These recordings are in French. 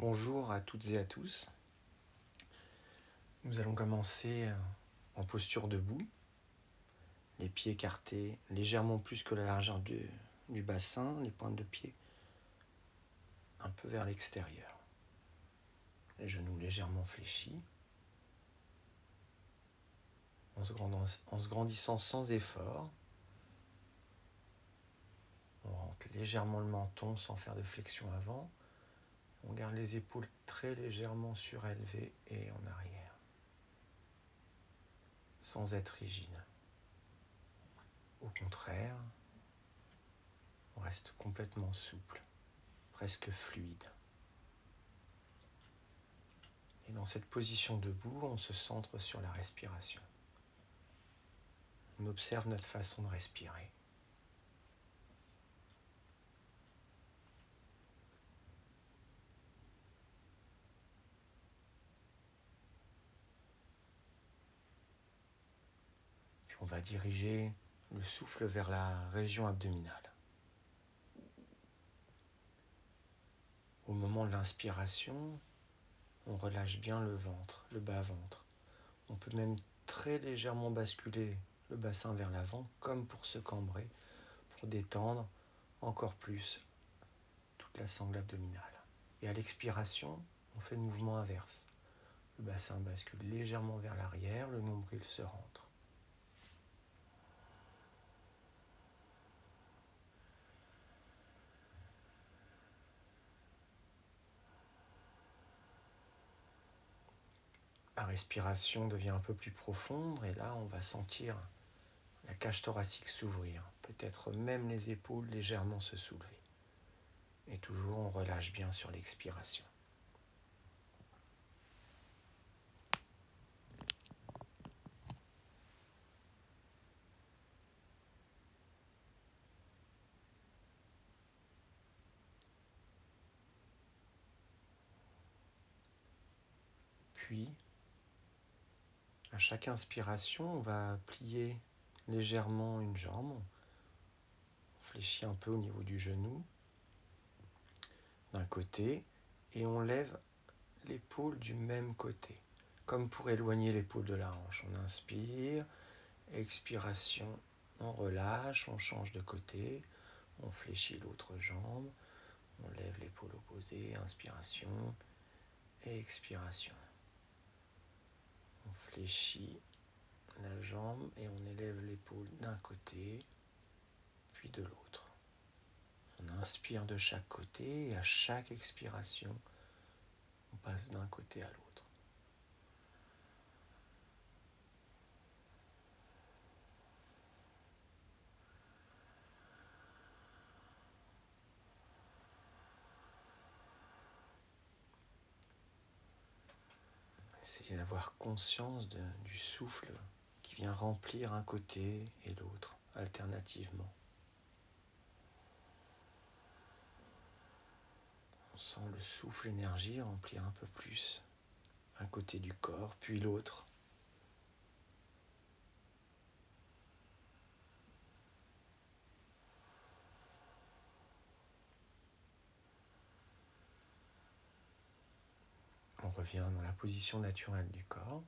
Bonjour à toutes et à tous. Nous allons commencer euh, en posture debout, les pieds écartés légèrement plus que la largeur du, bassin, les pointes de pied un peu vers l'extérieur. Les genoux légèrement fléchis, en se grandissant sans effort. On rentre légèrement le menton sans faire de flexion avant. On garde les épaules très légèrement surélevées et en arrière, sans être rigide. Au contraire, on reste complètement souple, presque fluide. Et dans cette position debout, on se centre sur la respiration. On observe notre façon de respirer. On va diriger le souffle vers la région abdominale. Au moment de l'inspiration, on relâche bien le ventre, le bas-ventre. On peut même très légèrement basculer le bassin vers l'avant comme pour se cambrer, pour détendre encore plus toute la sangle abdominale. Et à l'expiration, on fait le mouvement inverse. Le bassin bascule légèrement vers l'arrière, le nombril se rentre. La respiration devient un peu plus profonde et là on va sentir la cage thoracique s'ouvrir, peut-être même les épaules légèrement se soulever. Et toujours on relâche bien sur l'expiration. Puis chaque inspiration, on va plier légèrement une jambe. On fléchit un peu au niveau du genou d'un côté et on lève l'épaule du même côté, comme pour éloigner l'épaule de la hanche. On inspire, expiration, on relâche, on change de côté, on fléchit l'autre jambe, on lève l'épaule opposée, inspiration, expiration. Fléchit la jambe et on élève l'épaule d'un côté, puis de l'autre. On inspire de chaque côté et à chaque expiration, on passe d'un côté à l'autre. D'avoir conscience du souffle qui vient remplir un côté et l'autre alternativement. On sent le souffle énergie remplir un peu plus un côté du corps, puis l'autre. On revient dans la position naturelle du corps,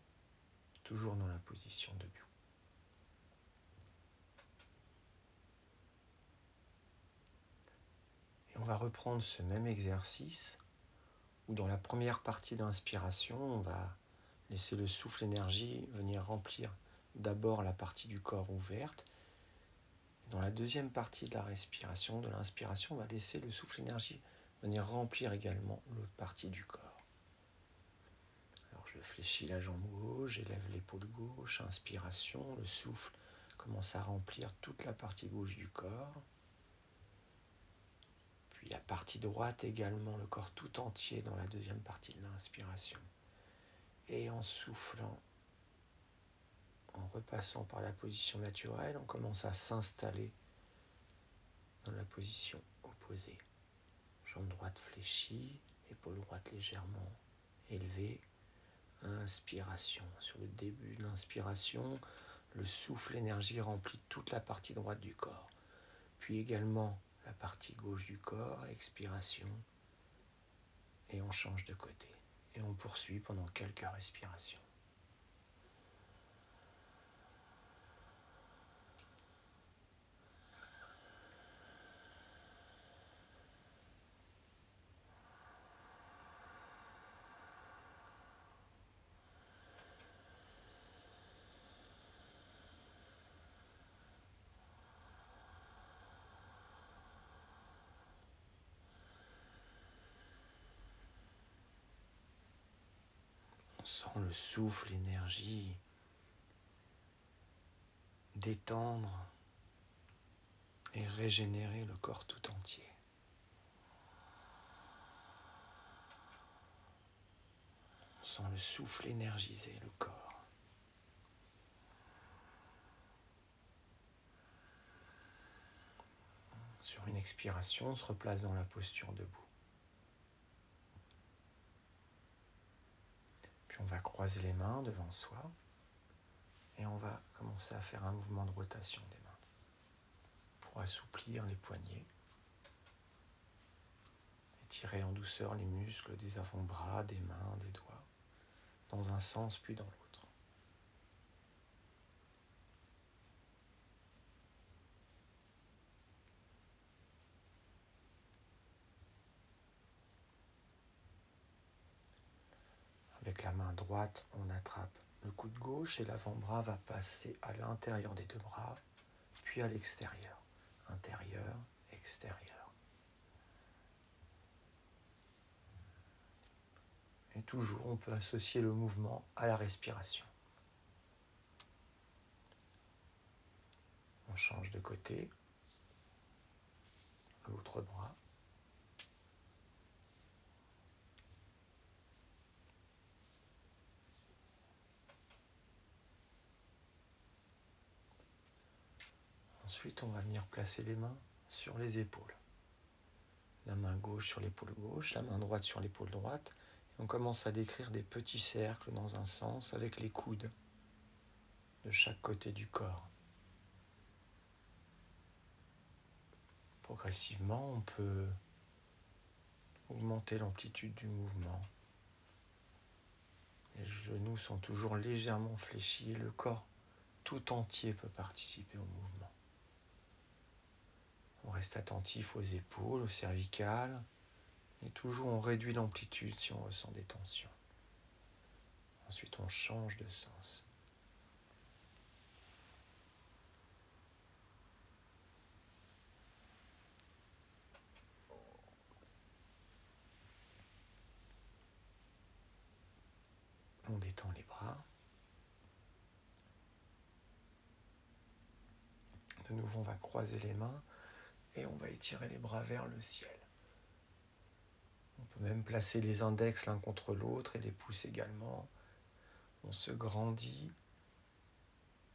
toujours dans la position debout. Et on va reprendre ce même exercice où dans la première partie de l'inspiration, on va laisser le souffle énergie venir remplir d'abord la partie du corps ouverte. Dans la deuxième partie de la respiration, de l'inspiration, on va laisser le souffle énergie venir remplir également l'autre partie du corps. Je fléchis la jambe gauche, j'élève l'épaule gauche, inspiration, le souffle commence à remplir toute la partie gauche du corps. Puis la partie droite également, le corps tout entier dans la deuxième partie de l'inspiration. Et en soufflant, en repassant par la position naturelle, on commence à s'installer dans la position opposée. Jambe droite fléchie, épaule droite légèrement élevée, inspiration. Sur le début de l'inspiration, le souffle énergie remplit toute la partie droite du corps. Puis également la partie gauche du corps, expiration. Et on change de côté. Et on poursuit pendant quelques respirations. Sent le souffle, l'énergie détendre et régénérer le corps tout entier. Sent le souffle énergiser le corps. Sur une expiration, on se replace dans la posture debout. On va croiser les mains devant soi et on va commencer à faire un mouvement de rotation des mains pour assouplir les poignets, étirer en douceur les muscles des avant-bras, des mains, des doigts, dans un sens puis dans l'autre. Avec la main droite, on attrape le coude gauche et l'avant-bras va passer à l'intérieur des deux bras, puis à l'extérieur. Intérieur, extérieur. Et toujours, on peut associer le mouvement à la respiration. On change de côté. L'autre bras. Ensuite, on va venir placer les mains sur les épaules. La main gauche sur l'épaule gauche, la main droite sur l'épaule droite. On commence à décrire des petits cercles dans un sens avec les coudes de chaque côté du corps. Progressivement, on peut augmenter l'amplitude du mouvement. Les genoux sont toujours légèrement fléchis et le corps tout entier peut participer au mouvement. On reste attentif aux épaules, aux cervicales. Et toujours on réduit l'amplitude si on ressent des tensions. Ensuite on change de sens. On détend les bras. De nouveau, on va croiser les mains et on va étirer les bras vers le ciel. On peut même placer les index l'un contre l'autre et les pouces également. On se grandit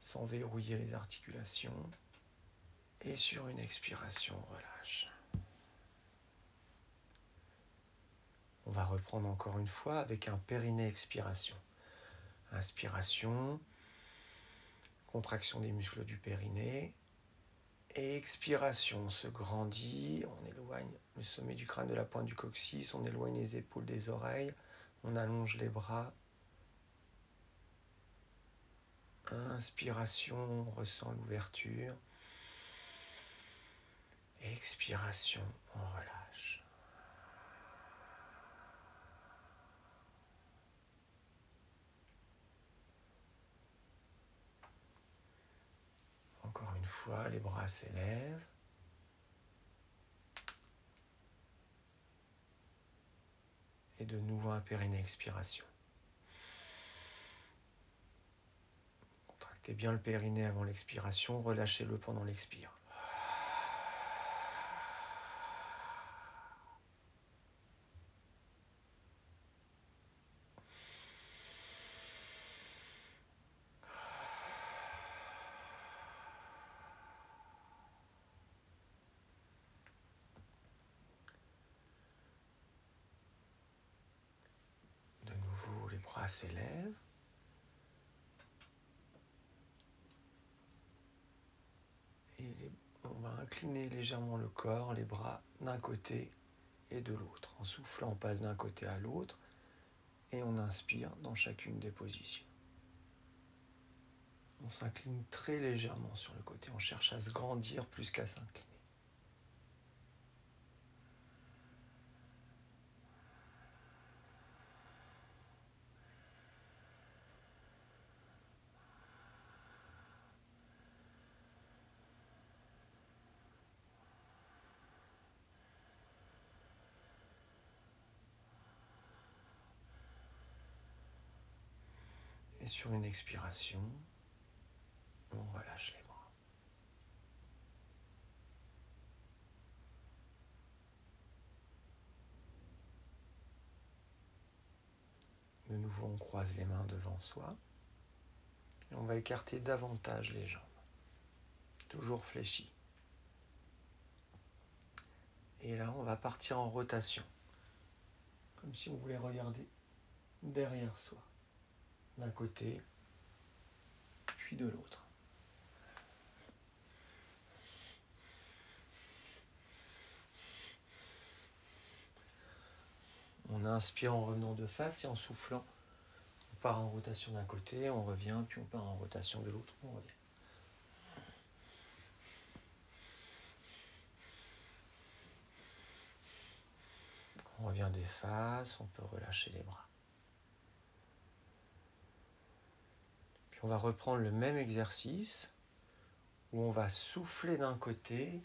sans verrouiller les articulations. Et sur une expiration, on relâche. On va reprendre encore une fois avec un périnée expiration. Inspiration, contraction des muscles du périnée, expiration, on se grandit, on éloigne le sommet du crâne de la pointe du coccyx, on éloigne les épaules des oreilles, on allonge les bras. Inspiration, on ressent l'ouverture. Expiration, on relâche. Encore une les bras s'élèvent. Et de nouveau un périnée expiration. Contractez bien le périnée avant l'expiration, relâchez-le pendant l'expire. S'élève. Et on va incliner légèrement le corps, les bras d'un côté et de l'autre. En soufflant, on passe d'un côté à l'autre et on inspire dans chacune des positions. On s'incline très légèrement sur le côté, on cherche à se grandir plus qu'à s'incliner. Et sur une expiration, on relâche les bras. De nouveau, on croise les mains devant soi. Et on va écarter davantage les jambes. Toujours fléchies. Et là, on va partir en rotation. Comme si on voulait regarder derrière soi d'un côté, puis de l'autre. On inspire en revenant de face et en soufflant. On part en rotation d'un côté, on revient, puis on part en rotation de l'autre, on revient. On revient des faces, on peut relâcher les bras. On va reprendre le même exercice où on va souffler d'un côté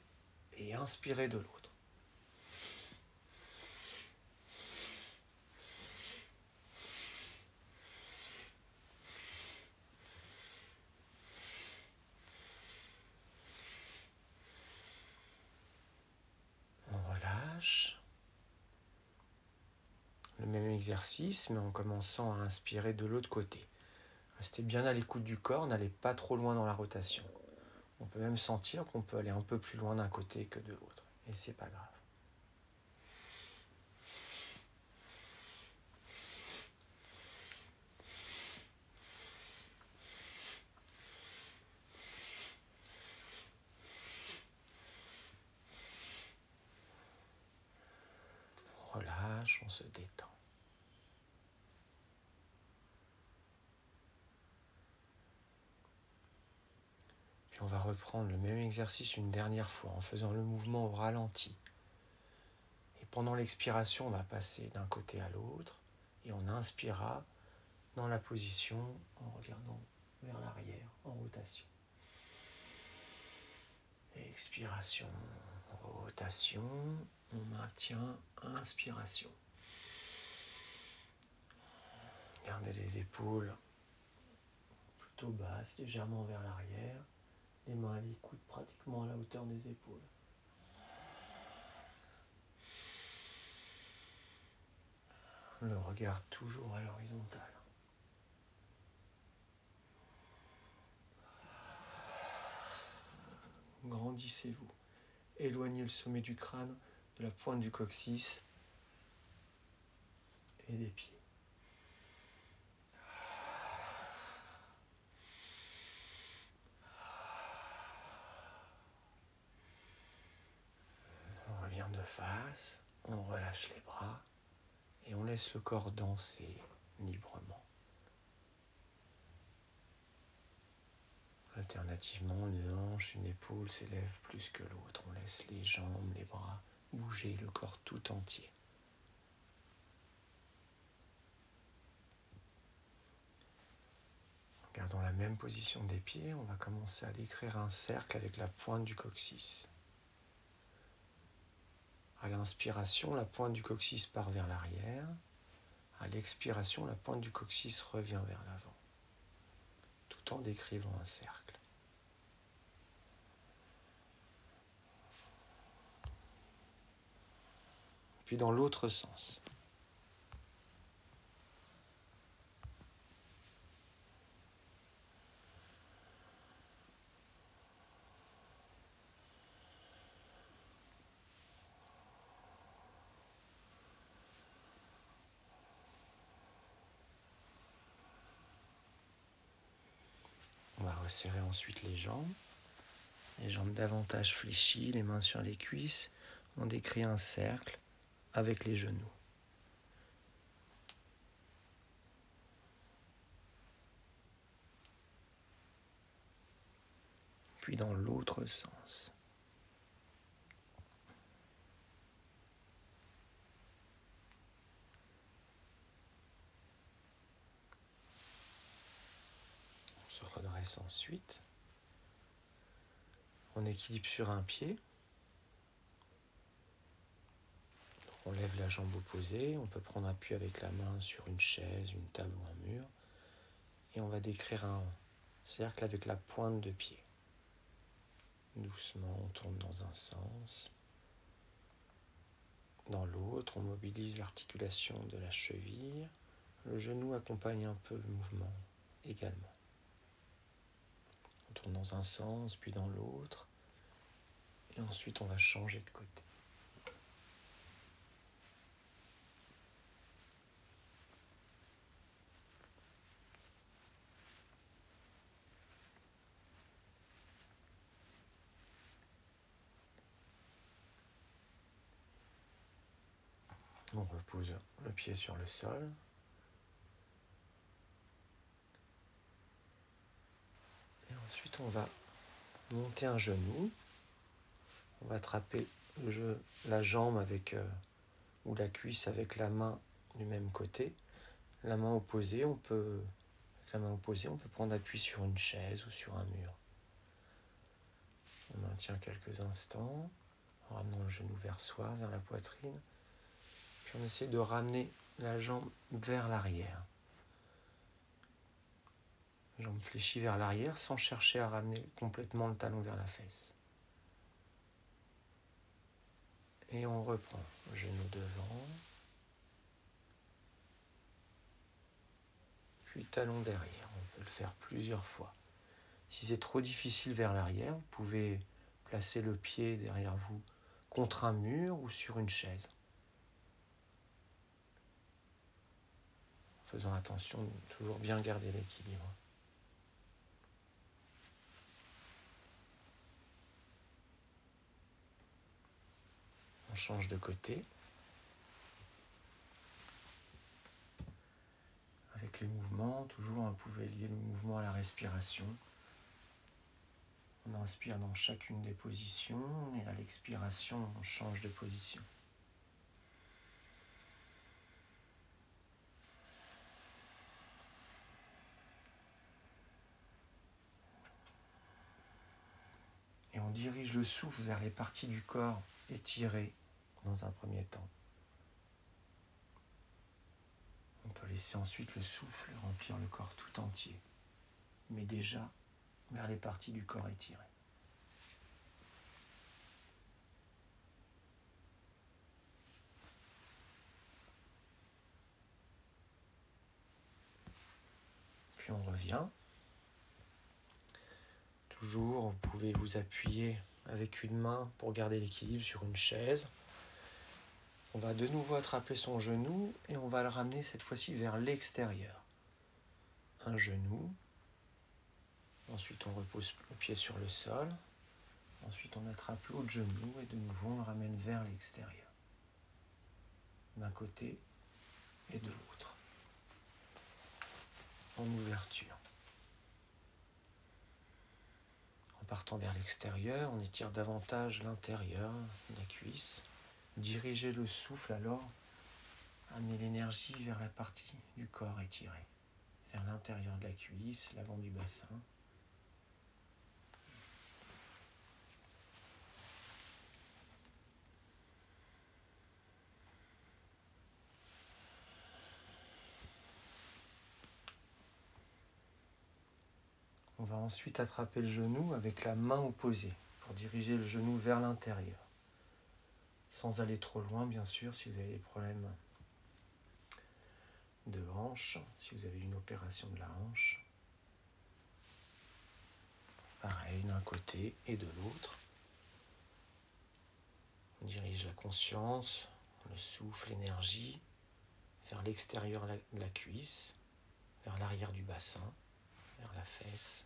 et inspirer de l'autre. On relâche. Le même exercice, mais en commençant à inspirer de l'autre côté. Restez bien à l'écoute du corps, n'allez pas trop loin dans la rotation. On peut même sentir qu'on peut aller un peu plus loin d'un côté que de l'autre. Et c'est pas grave. On relâche, on se détend. on va reprendre le même exercice une dernière fois en faisant le mouvement au ralenti. Et pendant l'expiration, on va passer d'un côté à l'autre et on inspirera dans la position en regardant vers l'arrière en rotation. Expiration, rotation, on maintient inspiration. Gardez les épaules plutôt basses, légèrement vers l'arrière les mains à l'écoute pratiquement à la hauteur des épaules. Le regard toujours à l'horizontale. Grandissez-vous. Éloignez le sommet du crâne de la pointe du coccyx et des pieds. Face, on relâche les bras et on laisse le corps danser librement. Alternativement, une hanche, une épaule s'élève plus que l'autre. On laisse les jambes, les bras bouger, le corps tout entier. Gardons la même position des pieds, on va commencer à décrire un cercle avec la pointe du coccyx. À l'inspiration, la pointe du coccyx part vers l'arrière. À l'expiration, la pointe du coccyx revient vers l'avant, tout en décrivant un cercle. Puis dans l'autre sens. Serrez ensuite les jambes. Les jambes davantage fléchies, les mains sur les cuisses. On décrit un cercle avec les genoux. Puis dans l'autre sens. On se ensuite. On équilibre sur un pied. On lève la jambe opposée. On peut prendre appui avec la main sur une chaise, une table ou un mur. Et on va décrire un cercle avec la pointe de pied. Doucement, on tourne dans un sens. Dans l'autre, on mobilise l'articulation de la cheville. Le genou accompagne un peu le mouvement également. On tourne dans un sens, puis dans l'autre. Et ensuite, on va changer de côté. On repose le pied sur le sol. Et ensuite, on va monter un genou. On va attraper la jambe avec euh, ou la cuisse avec la main du même côté. La main opposée, on peut la main opposée, on peut prendre appui sur une chaise ou sur un mur. On maintient quelques instants en ramenant le genou vers soi, vers la poitrine on essaie de ramener la jambe vers l'arrière. Jambe fléchie vers l'arrière sans chercher à ramener complètement le talon vers la fesse. Et on reprend. Genou devant. Puis talon derrière. On peut le faire plusieurs fois. Si c'est trop difficile vers l'arrière, vous pouvez placer le pied derrière vous contre un mur ou sur une chaise. faisant attention toujours bien garder l'équilibre. On change de côté. Avec les mouvements, toujours on pouvait lier le mouvement à la respiration. On inspire dans chacune des positions et à l'expiration, on change de position. dirige le souffle vers les parties du corps étirées dans un premier temps. On peut laisser ensuite le souffle remplir le corps tout entier, mais déjà vers les parties du corps étirées. Puis on revient Toujours, vous pouvez vous appuyer avec une main pour garder l'équilibre sur une chaise. On va de nouveau attraper son genou et on va le ramener cette fois-ci vers l'extérieur. Un genou. Ensuite, on repose le pied sur le sol. Ensuite, on attrape l'autre genou et de nouveau, on le ramène vers l'extérieur. D'un côté et de l'autre. En ouverture. partant vers l'extérieur, on étire davantage l'intérieur, la cuisse. Dirigez le souffle alors, amenez l'énergie vers la partie du corps étirée, vers l'intérieur de la cuisse, l'avant du bassin. On va ensuite attraper le genou avec la main opposée pour diriger le genou vers l'intérieur. Sans aller trop loin, bien sûr, si vous avez des problèmes de hanche, si vous avez une opération de la hanche. Pareil d'un côté et de l'autre. On dirige la conscience, le souffle, l'énergie vers l'extérieur de la cuisse, vers l'arrière du bassin, vers la fesse.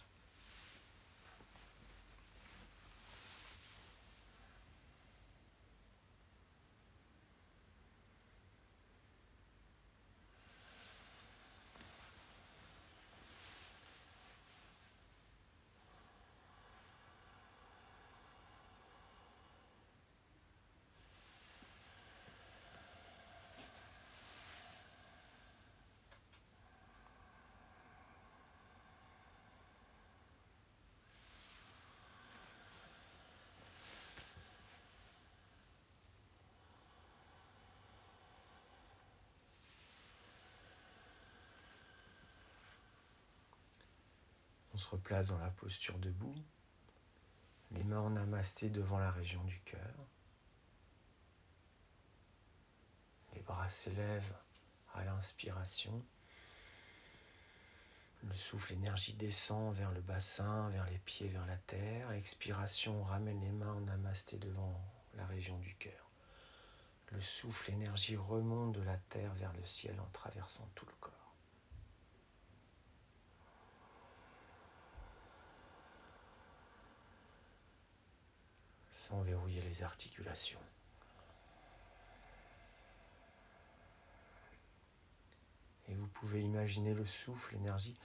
On se replace dans la posture debout, les mains en namasté devant la région du cœur. Les bras s'élèvent à l'inspiration. Le souffle énergie descend vers le bassin, vers les pieds, vers la terre. Expiration, on ramène les mains en namasté devant la région du cœur. Le souffle énergie remonte de la terre vers le ciel en traversant tout le corps. Sans verrouiller les articulations. Et vous pouvez imaginer le souffle, l'énergie,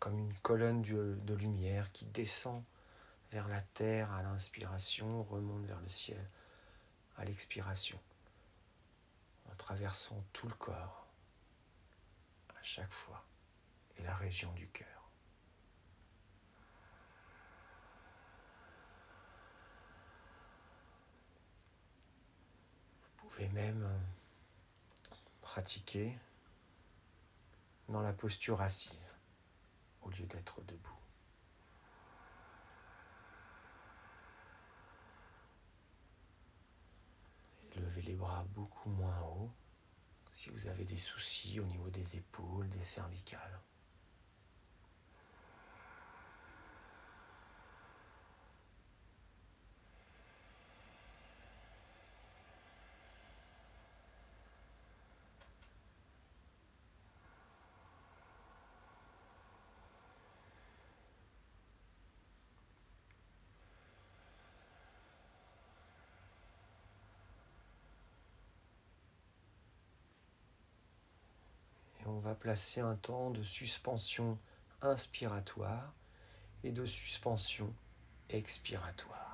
comme une colonne de lumière qui descend vers la terre à l'inspiration, remonte vers le ciel à l'expiration, en traversant tout le corps à chaque fois et la région du cœur. Vous pouvez même pratiquer dans la posture assise au lieu d'être debout. levez les bras beaucoup moins haut si vous avez des soucis au niveau des épaules, des cervicales. on va placer un temps de suspension inspiratoire et de suspension expiratoire.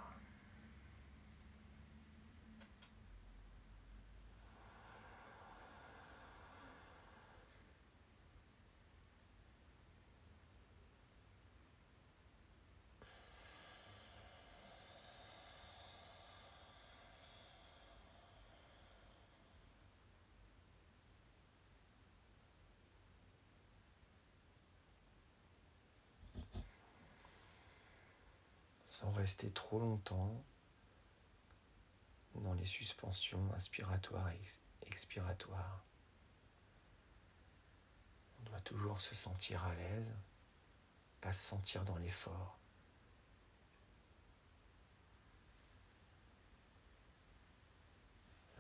Sans rester trop longtemps dans les suspensions inspiratoires et expiratoires. On doit toujours se sentir à l'aise, pas se sentir dans l'effort.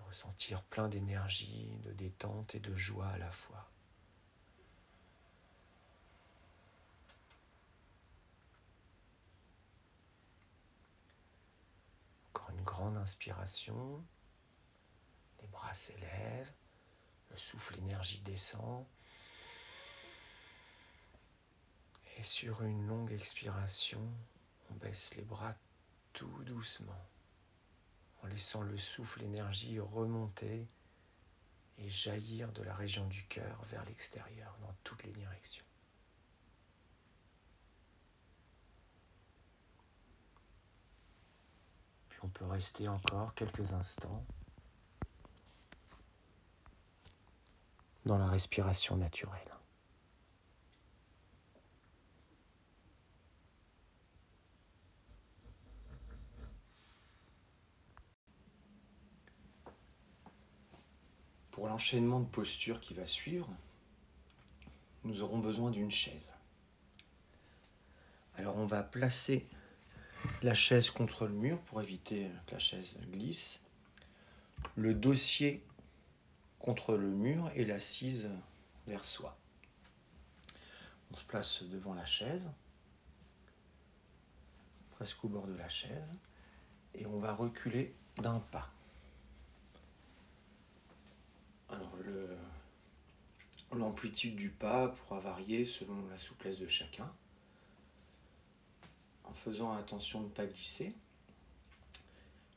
Ressentir plein d'énergie, de détente et de joie à la fois. Grande inspiration, les bras s'élèvent, le souffle énergie descend. Et sur une longue expiration, on baisse les bras tout doucement, en laissant le souffle énergie remonter et jaillir de la région du cœur vers l'extérieur dans toutes les directions. On peut rester encore quelques instants dans la respiration naturelle. Pour l'enchaînement de postures qui va suivre, nous aurons besoin d'une chaise. Alors on va placer la chaise contre le mur pour éviter que la chaise glisse, le dossier contre le mur et l'assise vers soi. On se place devant la chaise, presque au bord de la chaise, et on va reculer d'un pas. Alors l'amplitude du pas pourra varier selon la souplesse de chacun en faisant attention de ne pas glisser.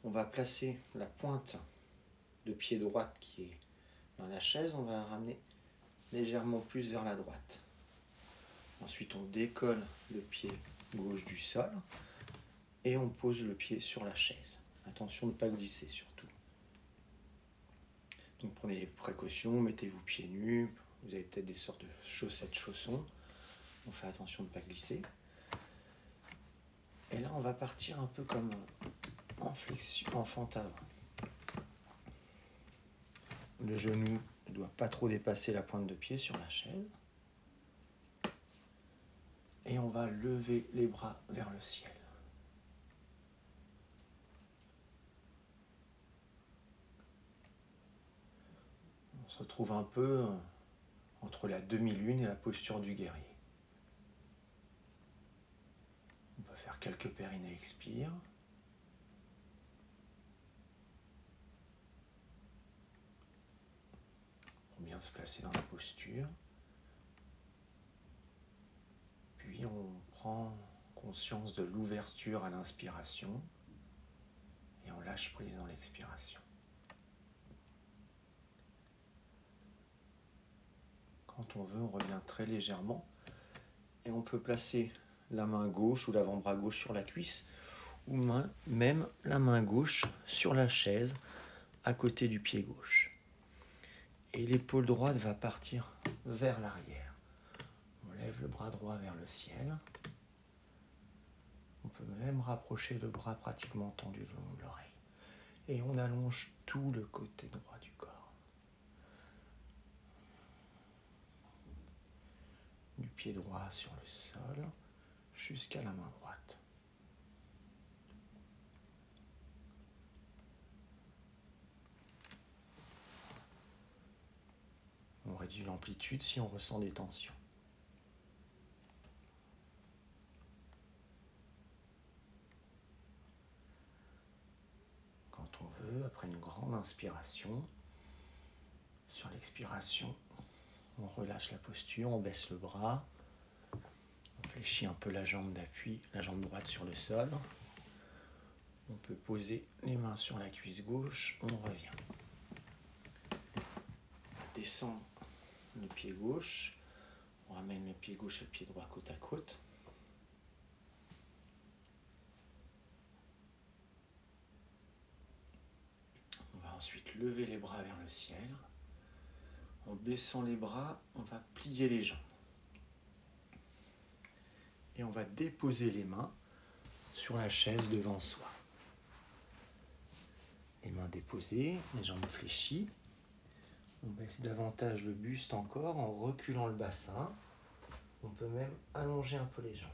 On va placer la pointe de pied droite qui est dans la chaise, on va la ramener légèrement plus vers la droite. Ensuite, on décolle le pied gauche du sol et on pose le pied sur la chaise. Attention de ne pas glisser surtout. Donc prenez les précautions, mettez-vous pieds nus, vous avez peut-être des sortes de chaussettes chaussons. On fait attention de ne pas glisser. Et là, on va partir un peu comme en flexion, en fente. Le genou ne doit pas trop dépasser la pointe de pied sur la chaise. Et on va lever les bras vers le ciel. On se retrouve un peu entre la demi-lune et la posture du guerrier. On peut faire quelques périnées expire. Pour bien se placer dans la posture. Puis on prend conscience de l'ouverture à l'inspiration et on lâche prise dans l'expiration. Quand on veut, on revient très légèrement et on peut placer la main gauche ou l'avant-bras gauche sur la cuisse ou même la main gauche sur la chaise à côté du pied gauche. Et l'épaule droite va partir vers l'arrière. On lève le bras droit vers le ciel. On peut même rapprocher le bras pratiquement tendu le long de l'oreille. Et on allonge tout le côté droit du corps. du pied droit sur le sol jusqu'à la main droite. On réduit l'amplitude si on ressent des tensions. Quand on veut, après une grande inspiration, sur l'expiration, on relâche la posture, on baisse le bras, fléchit un peu la jambe d'appui, la jambe droite sur le sol. On peut poser les mains sur la cuisse gauche, on revient. On descend le pied gauche, on ramène le pied gauche et le pied droit côte à côte. On va ensuite lever les bras vers le ciel. En baissant les bras, on va plier les jambes. Et on va déposer les mains sur la chaise devant soi. Les mains déposées, les jambes fléchies. On baisse davantage le buste encore en reculant le bassin. On peut même allonger un peu les jambes.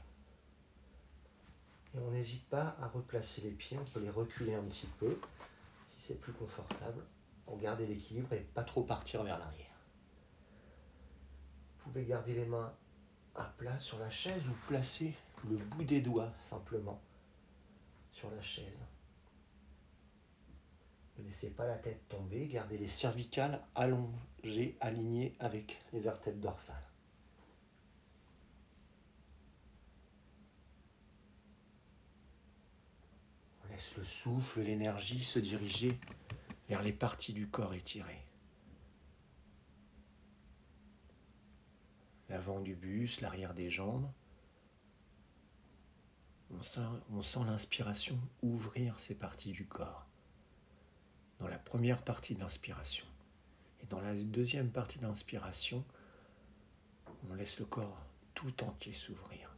Et on n'hésite pas à replacer les pieds, on peut les reculer un petit peu si c'est plus confortable pour garder l'équilibre et pas trop partir vers l'arrière. Vous pouvez garder les mains à plat sur la chaise ou placer le bout des doigts simplement sur la chaise. Ne laissez pas la tête tomber, gardez les cervicales allongées, alignées avec les vertèbres dorsales. On laisse le souffle, l'énergie se diriger vers les parties du corps étirées. L'avant du buste, l'arrière des jambes. On sent, l'inspiration ouvrir ces parties du corps. Dans la première partie de l'inspiration. Et dans la deuxième partie de l'inspiration, on laisse le corps tout entier s'ouvrir,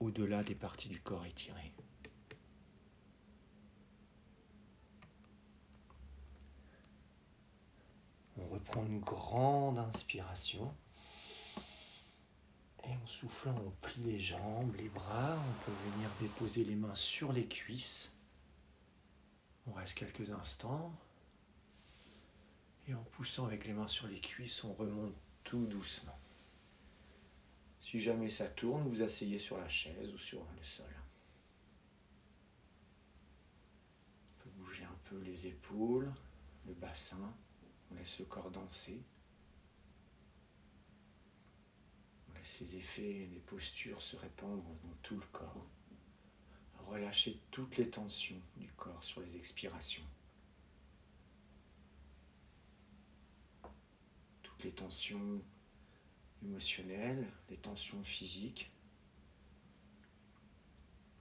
au-delà des parties du corps étirées. On reprend une grande inspiration. Et en soufflant, on plie les jambes, les bras. On peut venir déposer les mains sur les cuisses. On reste quelques instants. Et en poussant avec les mains sur les cuisses, on remonte tout doucement. Si jamais ça tourne, vous asseyez sur la chaise ou sur le sol. On peut bouger un peu les épaules, le bassin. On laisse le corps danser. Ces effets, les postures se répandre dans tout le corps. Relâchez toutes les tensions du corps sur les expirations. Toutes les tensions émotionnelles, les tensions physiques,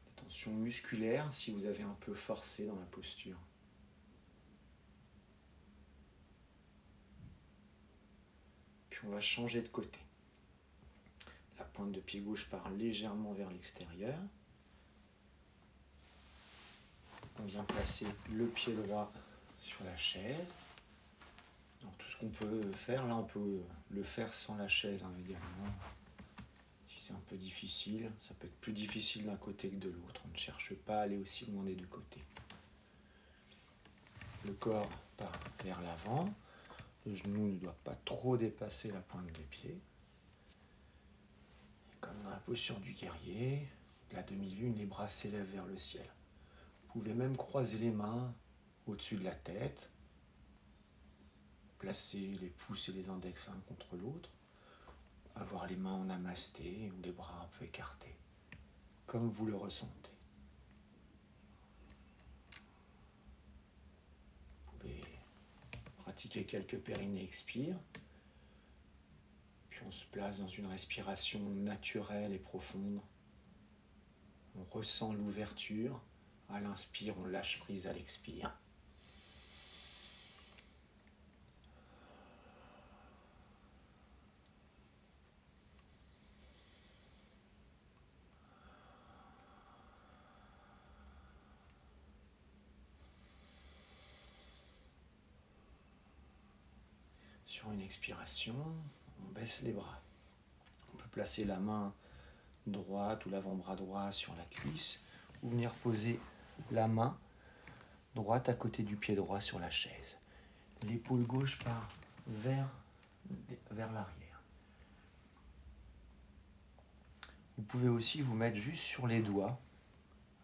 les tensions musculaires si vous avez un peu forcé dans la posture. Puis on va changer de côté. La pointe de pied gauche part légèrement vers l'extérieur. on vient placer le pied droit sur la chaise. tout ce qu'on peut faire, là on peut le faire sans la chaise hein, également. Si c'est un peu difficile, ça peut être plus difficile d'un côté que de l'autre. On ne cherche pas à aller aussi loin des deux côtés. Le corps part vers l'avant. Le genou ne doit pas trop dépasser la pointe des pieds. Comme dans la posture du guerrier, la demi-lune, les bras s'élèvent vers le ciel. Vous pouvez même croiser les mains au-dessus de la tête, placer les pouces et les index l'un contre l'autre, avoir les mains en amasté ou les bras un peu écartés, comme vous le ressentez. Vous pouvez pratiquer quelques périnées expire, puis on se place dans une respiration naturelle et profonde. On ressent l'ouverture à l'inspire, on lâche prise à l'expire. Sur une expiration, on baisse les bras. On peut placer la main droite ou l'avant-bras droit sur la cuisse ou venir poser la main droite à côté du pied droit sur la chaise. L'épaule gauche part vers, l'arrière. Vous pouvez aussi vous mettre juste sur les doigts,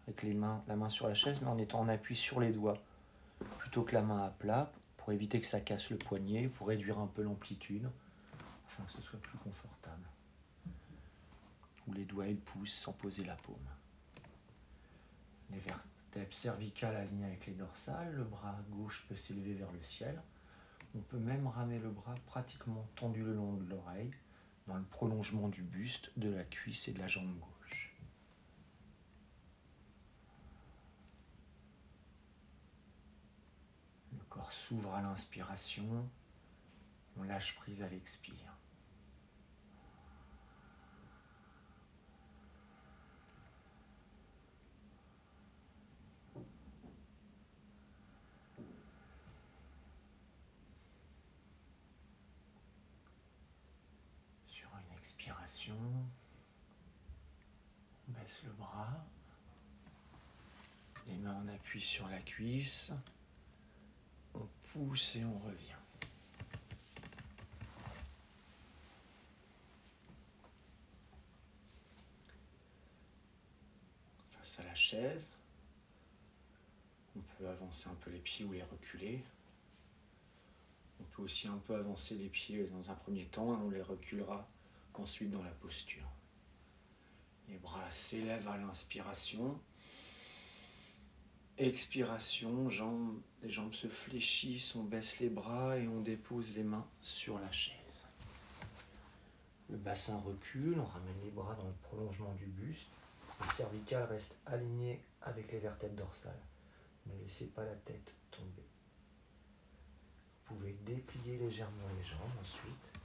avec les mains, la main sur la chaise, mais en étant en appui sur les doigts, plutôt que la main à plat, pour éviter que ça casse le poignet, pour réduire un peu l'amplitude, que ce soit plus confortable. Ou les doigts et le pouce sans poser la paume. Les vertèbres cervicales alignées avec les dorsales, le bras gauche peut s'élever vers le ciel. On peut même ramener le bras pratiquement tendu le long de l'oreille, dans le prolongement du buste, de la cuisse et de la jambe gauche. Le corps s'ouvre à l'inspiration, on lâche prise à l'expire. On le bras. Les mains en appui sur la cuisse. On pousse et on revient. Face à la chaise, on peut avancer un peu les pieds ou les reculer. On peut aussi un peu avancer les pieds dans un premier temps et on les reculera ensuite dans la posture. Les bras s'élèvent à l'inspiration. Expiration, les jambes se fléchissent, on baisse les bras et on dépose les mains sur la chaise. Le bassin recule, on ramène les bras dans le prolongement du buste. Le cervical reste aligné avec les vertèbres dorsales. Ne laissez pas la tête tomber. Vous pouvez déplier légèrement les jambes ensuite.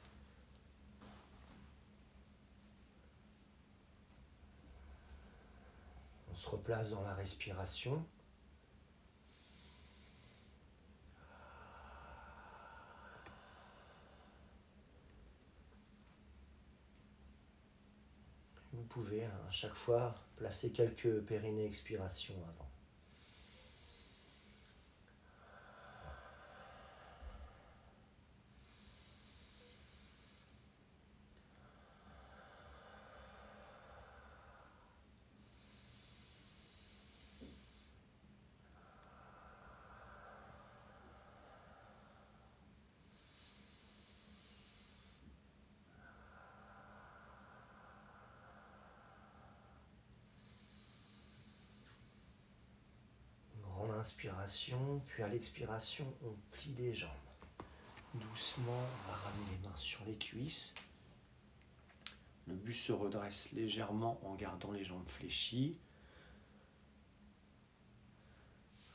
On se replace dans la respiration. Vous pouvez hein, à chaque fois placer quelques périnées expiration avant. Inspiration, puis à l'expiration, on plie les jambes. Doucement, on va ramener les mains sur les cuisses. Le buste se redresse légèrement en gardant les jambes fléchies.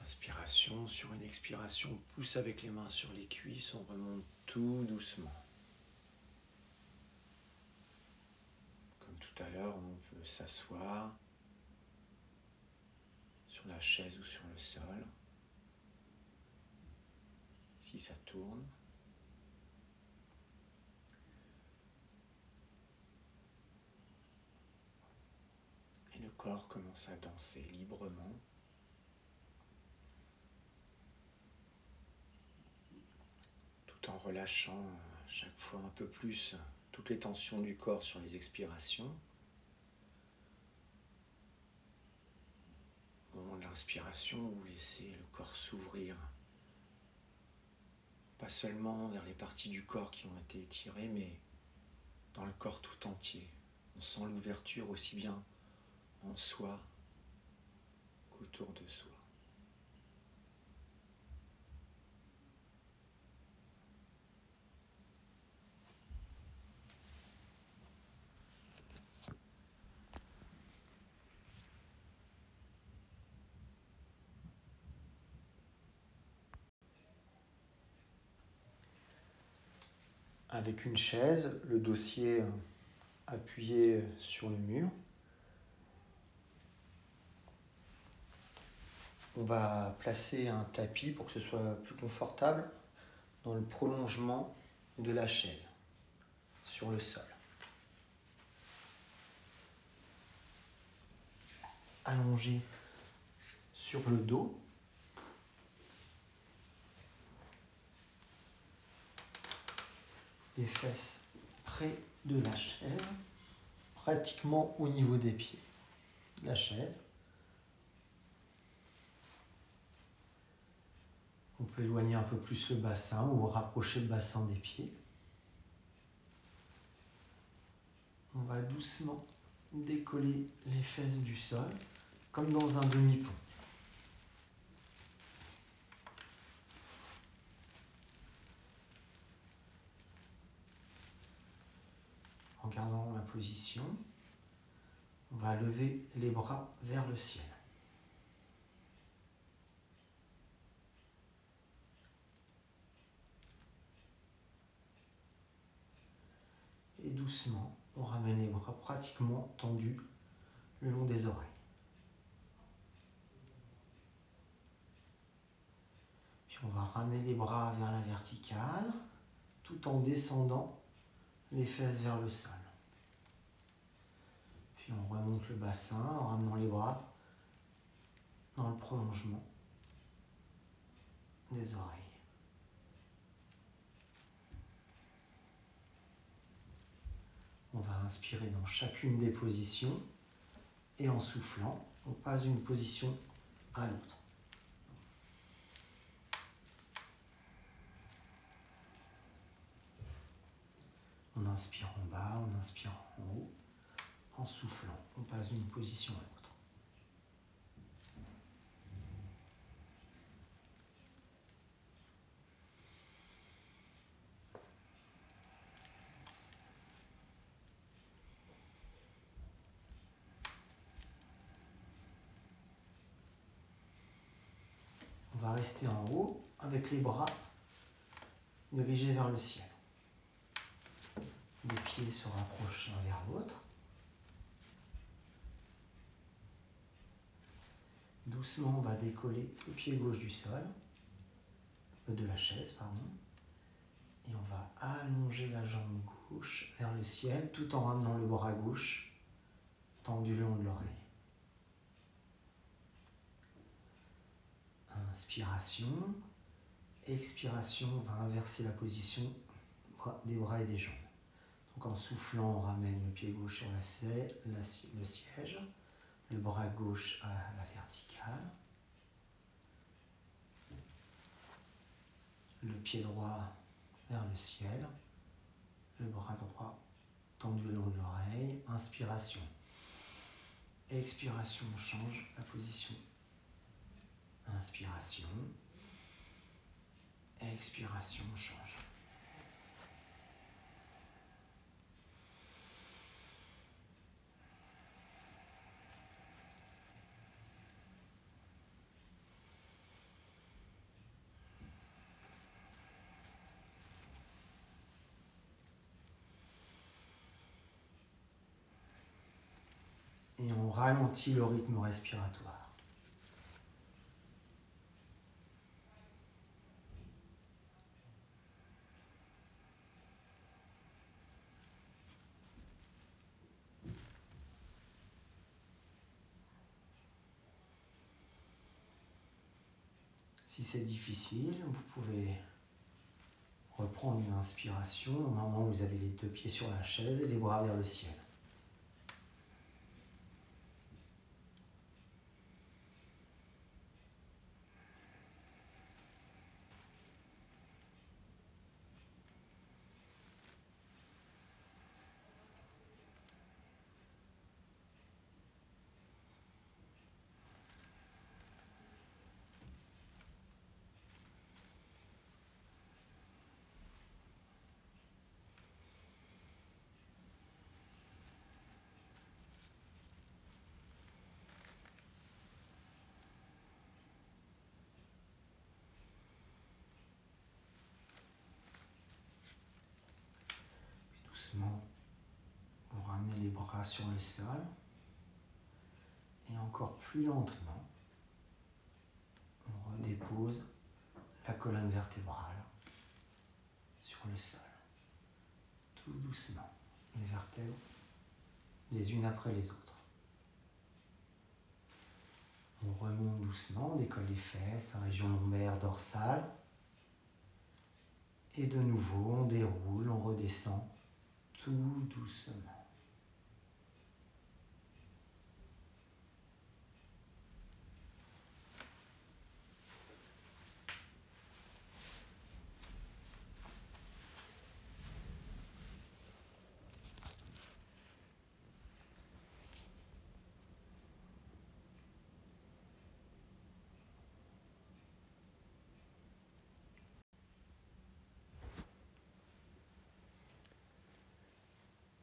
Inspiration, sur une expiration, on pousse avec les mains sur les cuisses, on remonte tout doucement. Comme tout à l'heure, on peut s'asseoir sur la chaise ou sur le sol. Si ça tourne. Et le corps commence à danser librement. Tout en relâchant chaque fois un peu plus toutes les tensions du corps sur les expirations. Au moment de l'inspiration, vous laissez le corps s'ouvrir, pas seulement vers les parties du corps qui ont été étirées, mais dans le corps tout entier. On sent l'ouverture aussi bien en soi qu'autour de soi. Avec une chaise, le dossier appuyé sur le mur. On va placer un tapis pour que ce soit plus confortable dans le prolongement de la chaise sur le sol. Allongé sur le dos, les fesses près de la chaise, pratiquement au niveau des pieds. La chaise. On peut éloigner un peu plus le bassin ou rapprocher le bassin des pieds. On va doucement décoller les fesses du sol comme dans un demi-pont. Gardant la position, on va lever les bras vers le ciel. Et doucement, on ramène les bras pratiquement tendus le long des oreilles. Puis on va ramener les bras vers la verticale tout en descendant les fesses vers le sol on remonte le bassin en ramenant les bras dans le prolongement des oreilles. On va inspirer dans chacune des positions et en soufflant, on passe d'une position à l'autre. On inspire en bas, on inspire en haut en soufflant. On passe d'une position à l'autre. On va rester en haut avec les bras dirigés vers le ciel. Les pieds se rapprochent l'un vers l'autre. Doucement, on va décoller le pied gauche du sol, de la chaise, pardon. Et on va allonger la jambe gauche vers le ciel tout en ramenant le bras gauche tendu le long de l'oreille. Inspiration. Expiration, on va inverser la position des bras et des jambes. Donc en soufflant, on ramène le pied gauche sur la, le siège, le bras gauche à la verticale le pied droit vers le ciel, le bras droit tendu le long de l'oreille, inspiration. Expiration, on change la position. Inspiration. Expiration, on change. on ralentit le rythme respiratoire. Si c'est difficile, vous pouvez reprendre une inspiration au moment où vous avez les deux pieds sur la chaise et les bras vers le ciel. Sur le sol et encore plus lentement, on redépose la colonne vertébrale sur le sol. Tout doucement, les vertèbres les unes après les autres. On remonte doucement, on décolle les fesses, la région lombaire, dorsale. Et de nouveau, on déroule, on redescend tout doucement.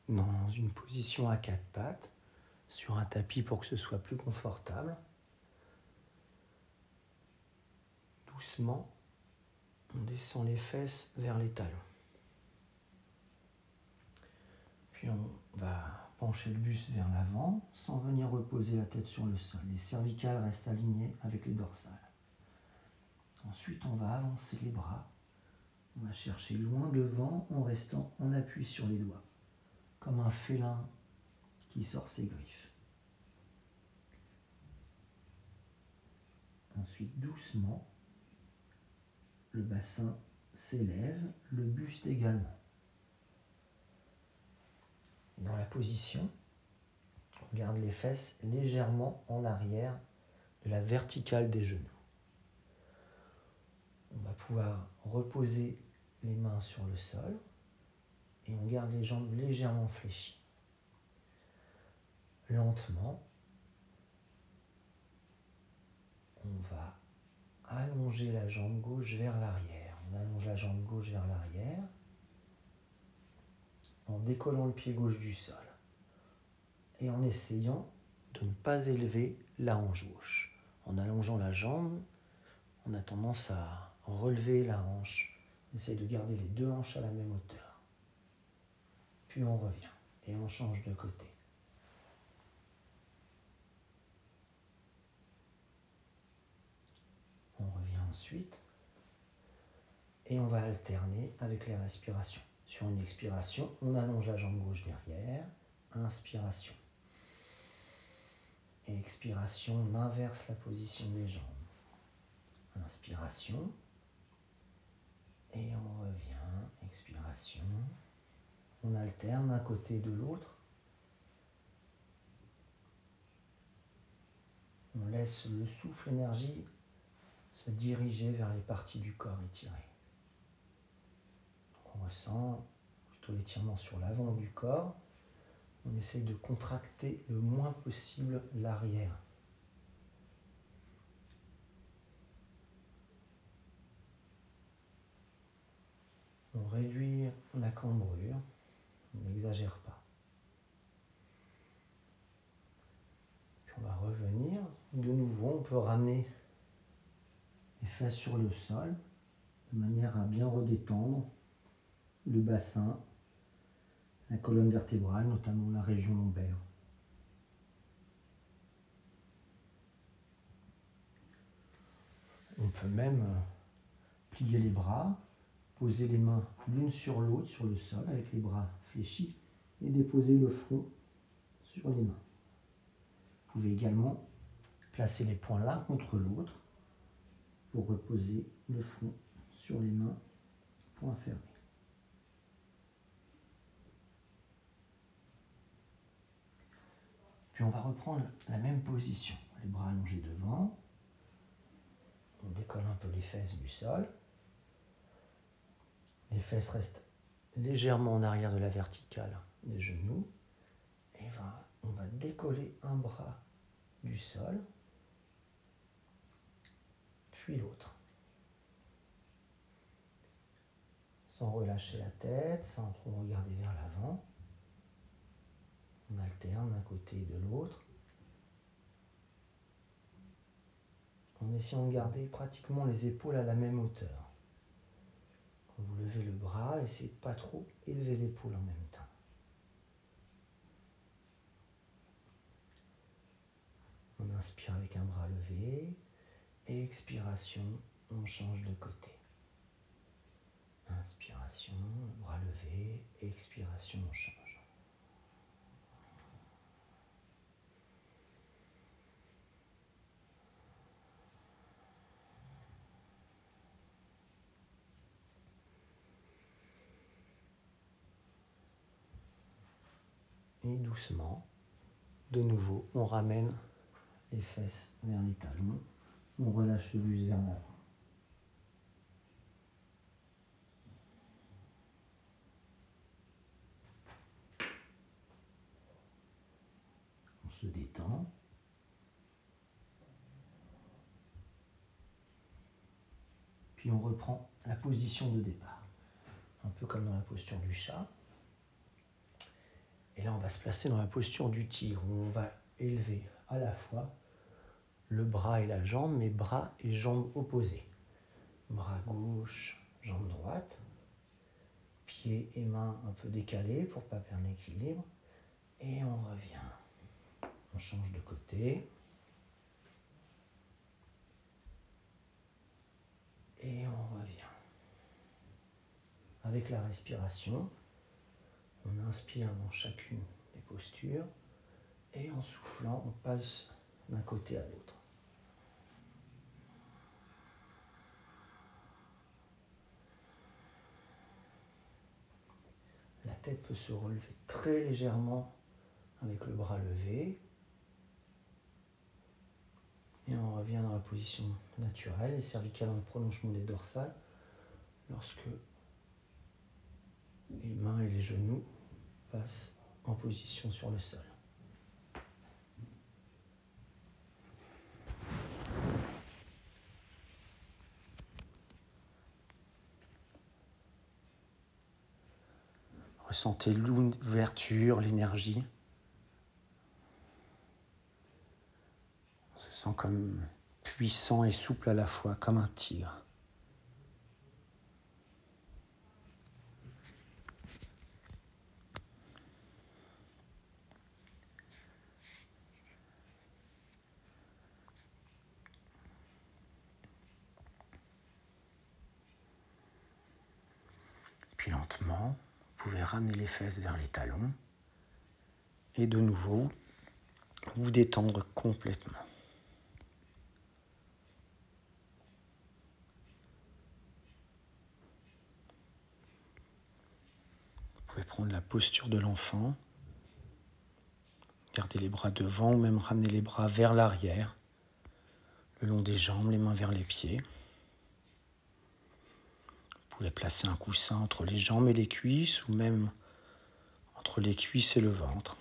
dans position à quatre pattes, sur un tapis pour que ce soit plus confortable. Doucement, on descend les fesses vers les talons. Puis on va pencher le buste vers l'avant sans venir reposer la tête sur le sol. Les cervicales restent alignées avec les dorsales. Ensuite, on va avancer les bras. On va chercher loin devant en restant en appui sur les doigts comme un félin qui sort ses griffes. Ensuite, doucement, le bassin s'élève, le buste également. Dans la position, on garde les fesses légèrement en arrière de la verticale des genoux. On va pouvoir reposer les mains sur le sol et on garde les jambes légèrement fléchies. Lentement, on va allonger la jambe gauche vers l'arrière. On allonge la jambe gauche vers l'arrière en décollant le pied gauche du sol et en essayant de ne pas élever la hanche gauche. En allongeant la jambe, on a tendance à relever la hanche. On essaye de garder les deux hanches à la même hauteur puis on revient et on change de côté. On revient ensuite et on va alterner avec les respirations. Sur une expiration, on allonge la jambe gauche derrière, inspiration. Expiration, on inverse la position des jambes. Inspiration. Et on revient, expiration. On alterne un côté de l'autre. On laisse le souffle énergie se diriger vers les parties du corps étirées. on ressent plutôt l'étirement sur l'avant du corps. On essaye de contracter le moins possible l'arrière. On réduit la cambrure. On n'exagère pas. Puis on va revenir. De nouveau, on peut ramener les fesses sur le sol de manière à bien redétendre le bassin, la colonne vertébrale, notamment la région lombaire. On peut même plier les bras, poser les mains l'une sur l'autre sur le sol avec les bras fléchis et déposer le front sur les mains. Vous pouvez également placer les poings l'un contre l'autre, pour reposer le front sur les mains, point fermé. Puis on va reprendre la même position, les bras allongés devant. On décolle un peu les fesses du sol. Les fesses restent légèrement en arrière de la verticale des genoux. Et on va décoller un bras du sol, puis l'autre. Sans relâcher la tête, sans trop regarder vers l'avant. On alterne d'un côté et de l'autre. En essayant de garder pratiquement les épaules à la même hauteur. Vous levez le bras, essayez de pas trop élever l'épaule en même temps. On inspire avec un bras levé. Expiration, on change de côté. Inspiration, bras levé. Expiration, on change. Doucement, de nouveau, on ramène les fesses vers les talons. On relâche le buste vers l'avant. On se détend. Puis on reprend la position de départ. Un peu comme dans la posture du chat. Et là, on va se placer dans la posture du tigre, où on va élever à la fois le bras et la jambe, mais bras et jambes opposés. Bras gauche, jambe droite, pieds et mains un peu décalés pour ne pas perdre l'équilibre. Et on revient. On change de côté. Et on revient. Avec la respiration, on inspire dans chacune des postures et en soufflant, on passe d'un côté à l'autre. La tête peut se relever très légèrement avec le bras levé. Et on revient dans la position naturelle, les cervicales le prolongement des dorsales, lorsque les mains et les genoux passent en position sur le sol. Ressentez l'ouverture, l'énergie. On se sent comme puissant et souple à la fois, comme un tigre. Puis vous pouvez ramener les fesses vers les talons et de nouveau vous détendre complètement. Vous pouvez prendre la posture de l'enfant, garder les bras devant ou même ramener les bras vers l'arrière, le long des jambes, les mains vers les pieds. Vous pouvez placer un coussin entre les jambes et les cuisses ou même entre les cuisses et le ventre.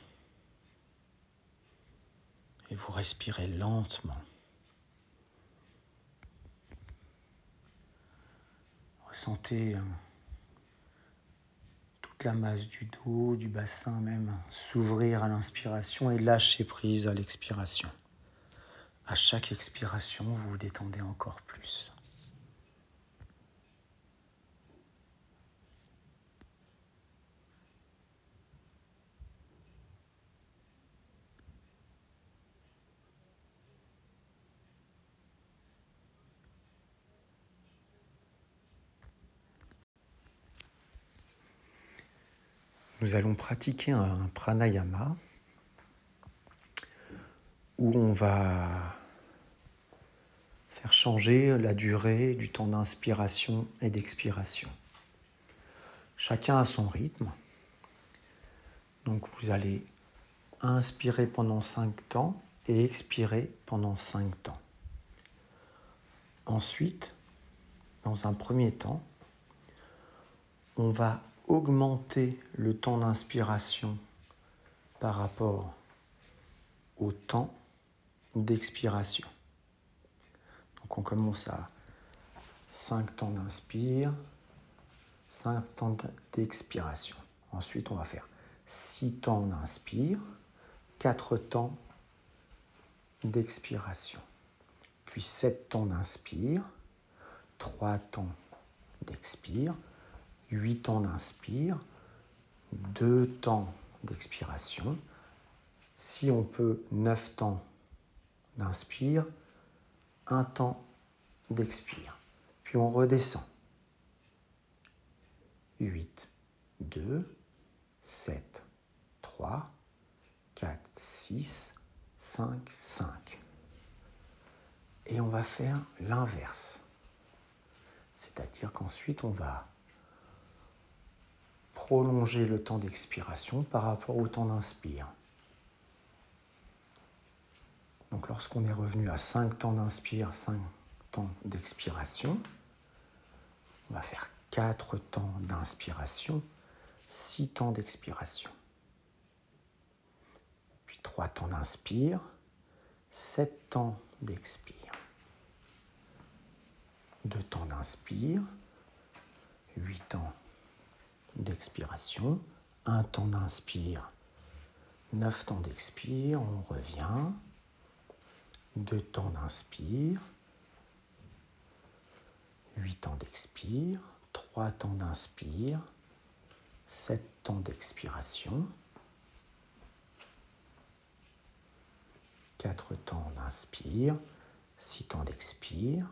Et vous respirez lentement. Ressentez euh, toute la masse du dos, du bassin même, s'ouvrir à l'inspiration et lâcher prise à l'expiration. À chaque expiration, vous vous détendez encore plus. Nous allons pratiquer un pranayama où on va faire changer la durée du temps d'inspiration et d'expiration. Chacun a son rythme. Donc vous allez inspirer pendant 5 temps et expirer pendant 5 temps. Ensuite, dans un premier temps, on va augmenter le temps d'inspiration par rapport au temps d'expiration. Donc on commence à 5 temps d'inspire, 5 temps d'expiration. Ensuite, on va faire 6 temps d'inspire, 4 temps d'expiration. Puis 7 temps d'inspire, 3 temps d'expire, 8 temps d'inspire, 2 temps d'expiration. Si on peut, 9 temps d'inspire, 1 temps d'expire. Puis on redescend. 8, 2, 7, 3, 4, 6, 5, 5. Et on va faire l'inverse. C'est-à-dire qu'ensuite on va prolonger le temps d'expiration par rapport au temps d'inspire. Donc lorsqu'on est revenu à 5 temps d'inspire, 5 temps d'expiration, on va faire 4 temps d'inspiration, 6 temps d'expiration. Puis 3 temps d'inspire, 7 temps d'expire. 2 temps d'inspire, 8 temps d'expiration, 1 temps d'inspire, 9 temps d'expire, on revient, 2 temps d'inspire, 8 temps d'expire, 3 temps d'inspire, 7 temps d'expiration, 4 temps d'inspire, 6 temps d'expire.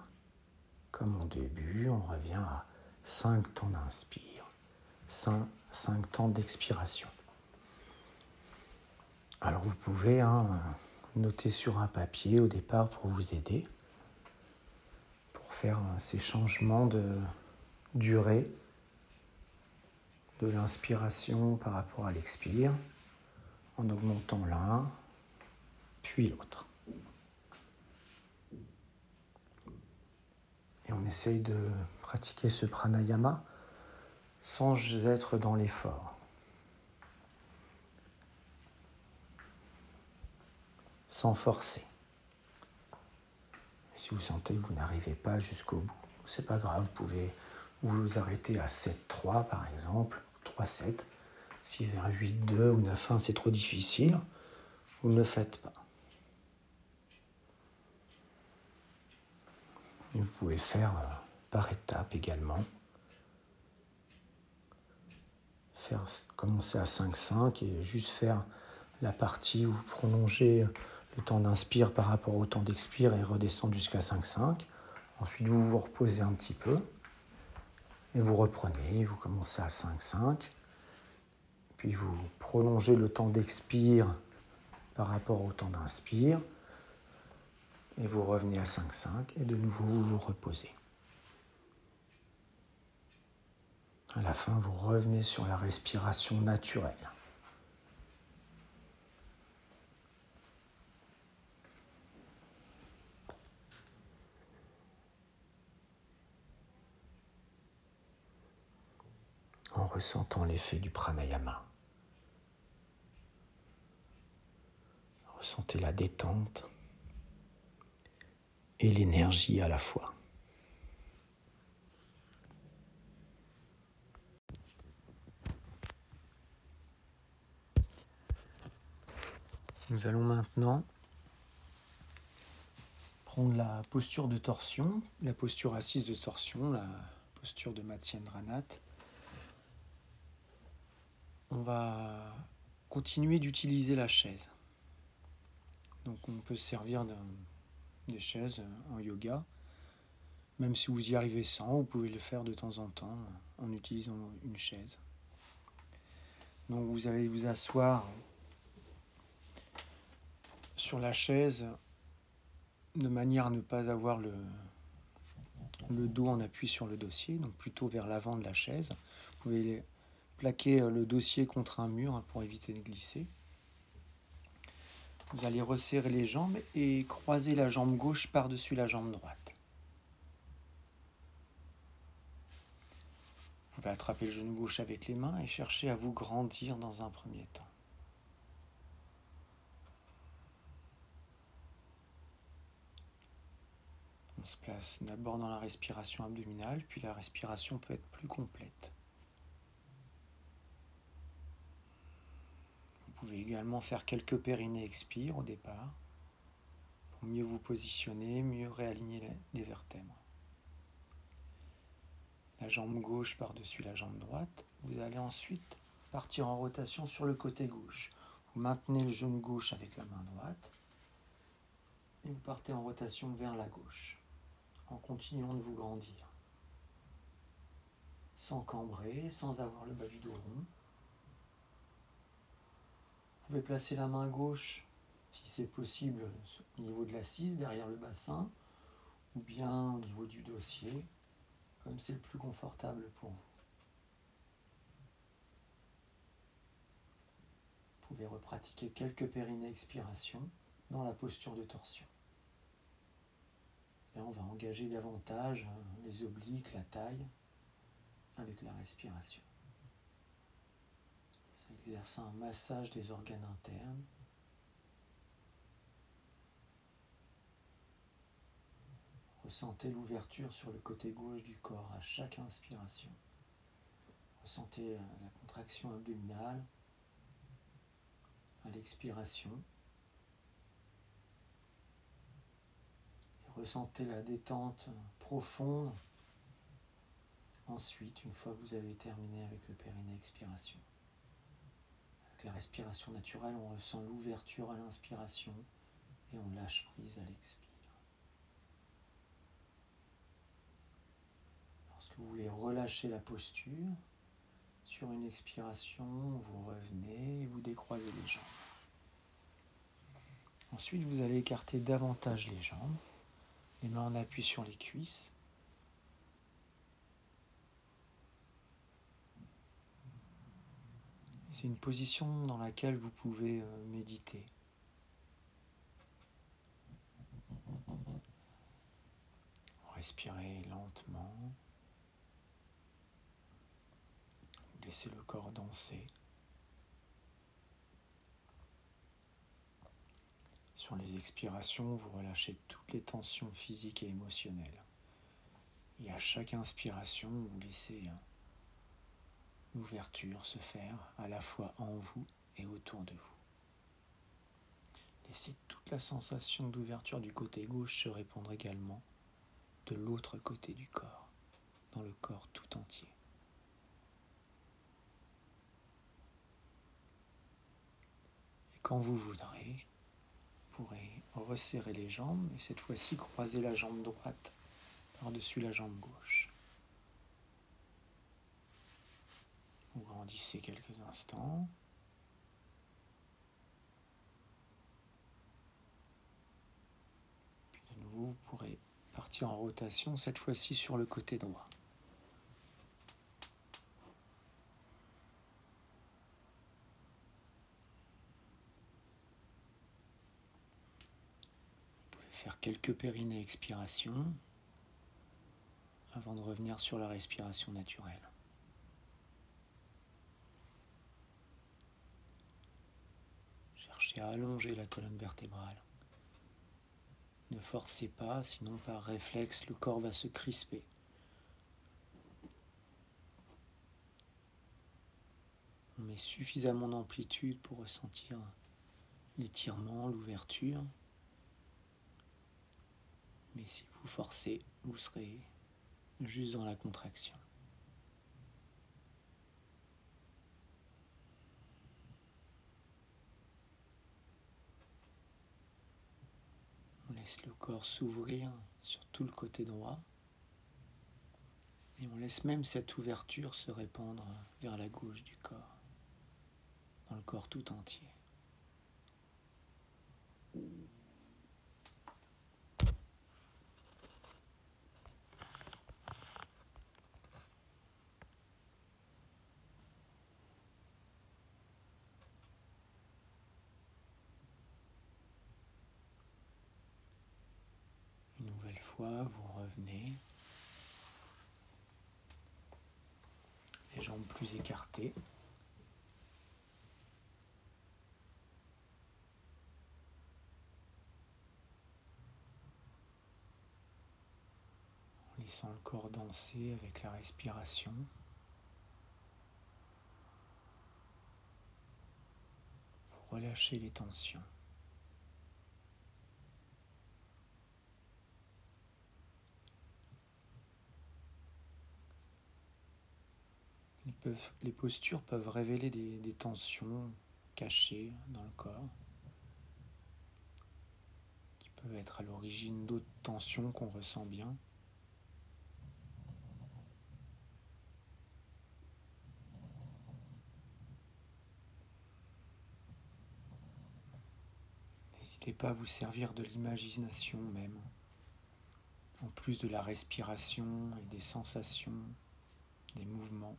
Comme au début, on revient à 5 temps d'inspire, 5, 5, temps d'expiration. Alors vous pouvez hein, noter sur un papier au départ pour vous aider, pour faire ces changements de durée de l'inspiration par rapport à l'expire, en augmentant l'un, puis l'autre. Et on essaye de pratiquer ce pranayama sans être dans l'effort. Sans forcer. Et si vous sentez que vous n'arrivez pas jusqu'au bout, c'est pas grave, vous pouvez vous arrêter à 7-3 par exemple, 3-7. Si vers 8-2 ou 9-1 c'est trop difficile, vous ne le faites pas. vous pouvez le faire euh, par étapes également. Commencer à 5-5 et juste faire la partie où vous prolongez le temps d'inspire par rapport au temps d'expire et redescendre jusqu'à 5-5. Ensuite, vous vous reposez un petit peu et vous reprenez, vous commencez à 5-5. Puis vous prolongez le temps d'expire par rapport au temps d'inspire et vous revenez à 5-5 et de nouveau vous vous reposez. À la fin, vous revenez sur la respiration naturelle. en ressentant l'effet du pranayama. Ressentez la détente et l'énergie à la fois. Nous allons maintenant prendre la posture de torsion, la posture assise de torsion, la posture de Matsyendranat. On va continuer d'utiliser la chaise. Donc on peut se servir des chaises en yoga. Même si vous y arrivez sans, vous pouvez le faire de temps en temps en utilisant une chaise. Donc vous allez vous asseoir sur la chaise de manière à ne pas avoir le, le dos en appui sur le dossier, donc plutôt vers l'avant de la chaise. Vous pouvez plaquer euh, le dossier contre un mur hein, pour éviter de glisser. Vous allez resserrer les jambes et croiser la jambe gauche par-dessus la jambe droite. Vous pouvez attraper le genou gauche avec les mains et chercher à vous grandir dans un premier temps. On se place d'abord dans la respiration abdominale, puis la respiration peut être plus complète. Vous pouvez également faire quelques périnées expire au départ pour mieux vous positionner, mieux réaligner les vertèbres. La jambe gauche par-dessus la jambe droite. Vous allez ensuite partir en rotation sur le côté gauche. Vous maintenez le genou gauche avec la main droite et vous partez en rotation vers la gauche en continuant de vous grandir. Sans cambrer, sans avoir le bas du dos rond. Vous pouvez placer la main gauche, si c'est possible, au niveau de l'assise, derrière le bassin, ou bien au niveau du dossier, comme c'est le plus confortable pour vous. Vous pouvez repratiquer quelques périnées expiration dans la posture de torsion. Là, on va engager davantage hein, les obliques, la taille, avec la respiration. Ça exerce un massage des organes internes. Ressentez l'ouverture sur le côté gauche du corps à chaque inspiration. Ressentez la contraction abdominale à l'expiration. Ressentez la détente profonde. Ensuite, une fois que vous avez terminé avec le périnée expiration, avec la respiration naturelle, on ressent l'ouverture à l'inspiration et on lâche prise à l'expire. Lorsque vous voulez relâcher la posture, sur une expiration, vous revenez et vous décroisez les jambes. Ensuite, vous allez écarter davantage les jambes. Les mains en appui sur les cuisses. C'est une position dans laquelle vous pouvez euh, méditer. Respirez lentement. Laissez le corps danser. Sur les expirations, vous relâchez toutes les tensions physiques et émotionnelles. Et à chaque inspiration, vous laissez l'ouverture se faire à la fois en vous et autour de vous. Laissez toute la sensation d'ouverture du côté gauche se répandre également de l'autre côté du corps, dans le corps tout entier. Et quand vous voudrez, pourrez resserrer les jambes et cette fois-ci croiser la jambe droite par-dessus la jambe gauche. Vous grandissez quelques instants. Puis de nouveau, vous pourrez partir en rotation, cette fois-ci sur le côté droit. Faire quelques périnées expiration avant de revenir sur la respiration naturelle. Cherchez à allonger la colonne vertébrale. Ne forcez pas, sinon par réflexe, le corps va se crisper. On met suffisamment d'amplitude pour ressentir l'étirement, l'ouverture. Mais si vous forcez, vous serez juste dans la contraction. On laisse le corps s'ouvrir sur tout le côté droit. Et on laisse même cette ouverture se répandre vers la gauche du corps, dans le corps tout entier. Vous revenez. Les jambes plus écartées. En laissant le corps danser avec la respiration. Vous relâchez les tensions. Les postures peuvent révéler des, tensions cachées dans le corps, qui peuvent être à l'origine d'autres tensions qu'on ressent bien. N'hésitez pas à vous servir de l'imagination même, en plus de la respiration et des sensations, des mouvements.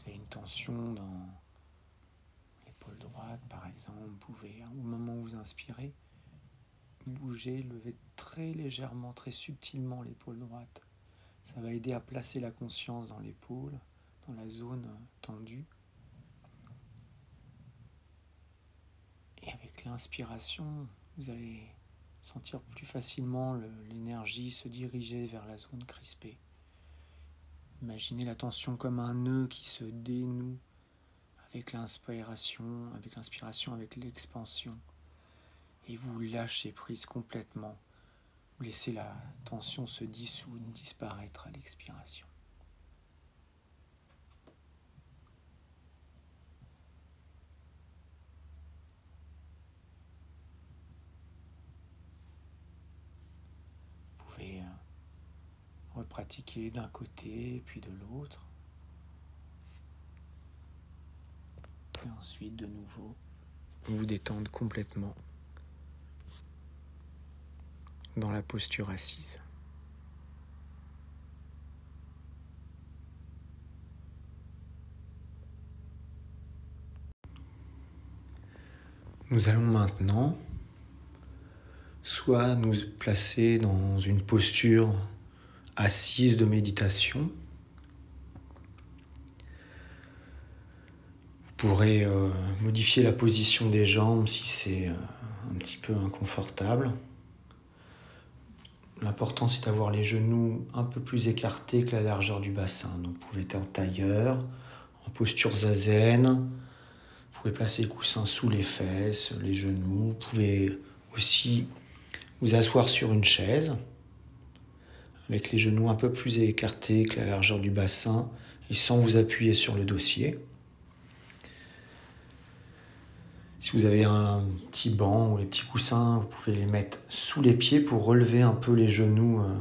Vous avez une tension dans l'épaule droite, par exemple, vous pouvez, hein, au moment où vous inspirez, bouger, lever très légèrement, très subtilement l'épaule droite. Ça va aider à placer la conscience dans l'épaule, dans la zone tendue. Et avec l'inspiration, vous allez sentir plus facilement l'énergie se diriger vers la zone crispée. Imaginez la tension comme un nœud qui se dénoue avec l'inspiration, avec l'inspiration, avec l'expansion. Et vous lâchez prise complètement. Vous laissez la tension se dissoudre, disparaître à l'expiration. Vous pouvez euh, pratiquer d'un côté puis de l'autre. Et ensuite, de nouveau, vous détendre complètement dans la posture assise. Nous allons maintenant soit nous placer dans une posture assise de méditation. Vous pourrez euh, modifier la position des jambes si c'est euh, un petit peu inconfortable. L'important c'est d'avoir les genoux un peu plus écartés que la largeur du bassin. Donc vous pouvez être en tailleur, en posture zazen. Vous pouvez placer les coussins sous les fesses, les genoux. Vous pouvez aussi vous asseoir sur une chaise avec les genoux un peu plus écartés que la largeur du bassin et sans vous appuyer sur le dossier. Si vous avez un petit banc ou les petits coussins, vous pouvez les mettre sous les pieds pour relever un peu les genoux euh,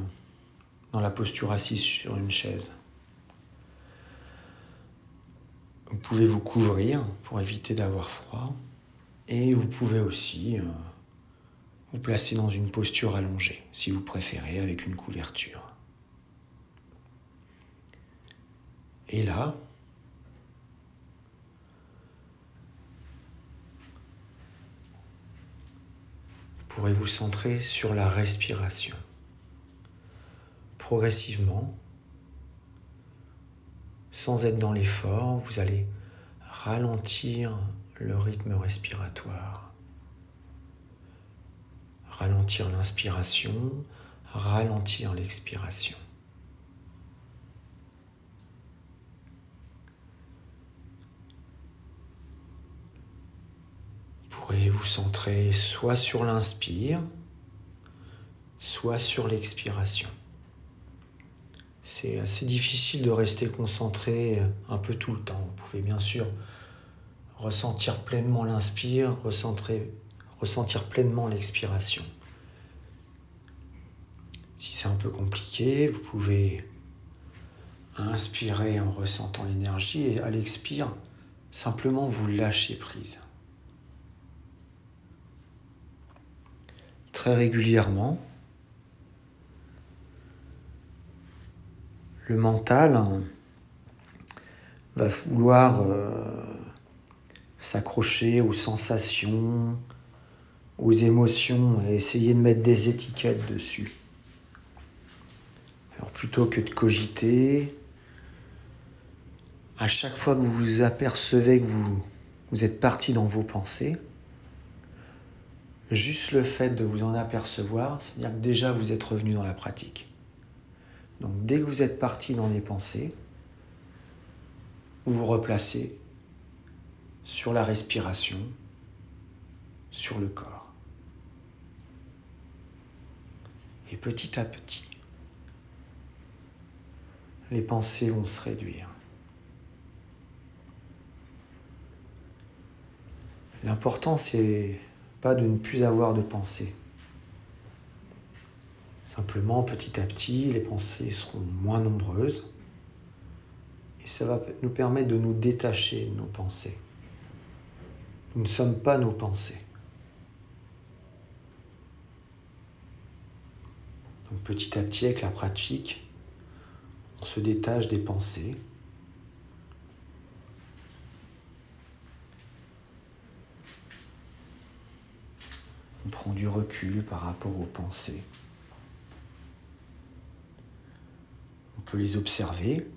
dans la posture assise sur une chaise. Vous pouvez vous couvrir pour éviter d'avoir froid et vous pouvez aussi euh, vous placez dans une posture allongée, si vous préférez, avec une couverture. Et là, vous pourrez vous centrer sur la respiration. Progressivement, sans être dans l'effort, vous allez ralentir le rythme respiratoire ralentir l'inspiration, ralentir l'expiration. Pourrez vous centrer soit sur l'inspire, soit sur l'expiration. C'est assez difficile de rester concentré un peu tout le temps. Vous pouvez bien sûr ressentir pleinement l'inspire, recentrer ressentir pleinement l'expiration. Si c'est un peu compliqué, vous pouvez inspirer en ressentant l'énergie et à l'expire, simplement vous lâcher prise. Très régulièrement, le mental va vouloir euh, s'accrocher aux sensations, aux émotions et essayez de mettre des étiquettes dessus. Alors plutôt que de cogiter, à chaque fois que vous vous apercevez que vous, vous êtes parti dans vos pensées, juste le fait de vous en apercevoir, c'est-à-dire que déjà vous êtes revenu dans la pratique. Donc dès que vous êtes parti dans les pensées, vous vous replacez sur la respiration, sur le corps. Et petit à petit, les pensées vont se réduire. L'important, c'est pas de ne plus avoir de pensées. Simplement, petit à petit, les pensées seront moins nombreuses et ça va nous permettre de nous détacher de nos pensées. Nous ne sommes pas nos pensées. Donc petit à petit, avec la pratique, on se détache des pensées. On prend du recul par rapport aux pensées. On peut les observer,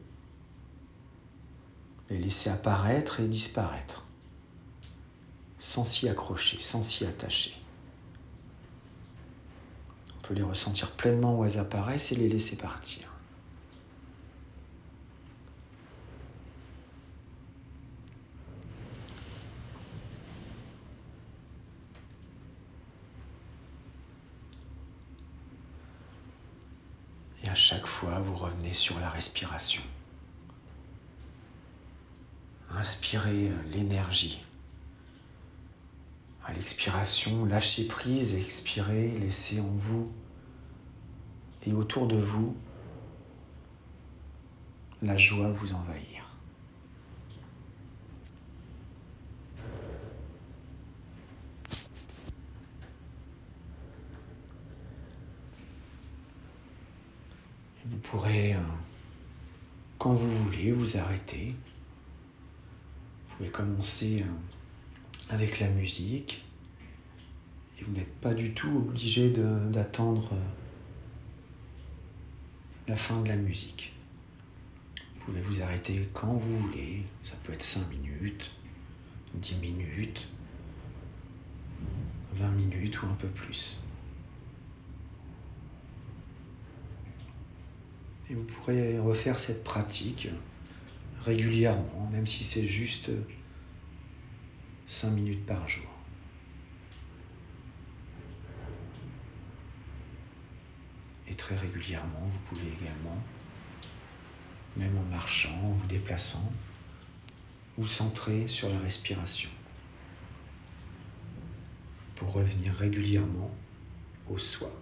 les laisser apparaître et disparaître, sans s'y accrocher, sans s'y attacher. Les ressentir pleinement où elles apparaissent et les laisser partir. Et à chaque fois, vous revenez sur la respiration. Inspirez l'énergie. À l'expiration, lâchez prise, expirez, laissez en vous et autour de vous la joie vous envahir. Vous pourrez, euh, quand vous voulez, vous arrêter. Vous pouvez commencer euh, avec la musique et vous n'êtes pas du tout obligé d'attendre euh, la fin de la musique. Vous pouvez vous arrêter quand vous voulez. Ça peut être 5 minutes, 10 minutes, 20 minutes ou un peu plus. Et vous pourrez refaire cette pratique régulièrement, même si c'est juste 5 minutes par jour. Et très régulièrement, vous pouvez également, même en marchant, en vous déplaçant, vous centrer sur la respiration pour revenir régulièrement au soi.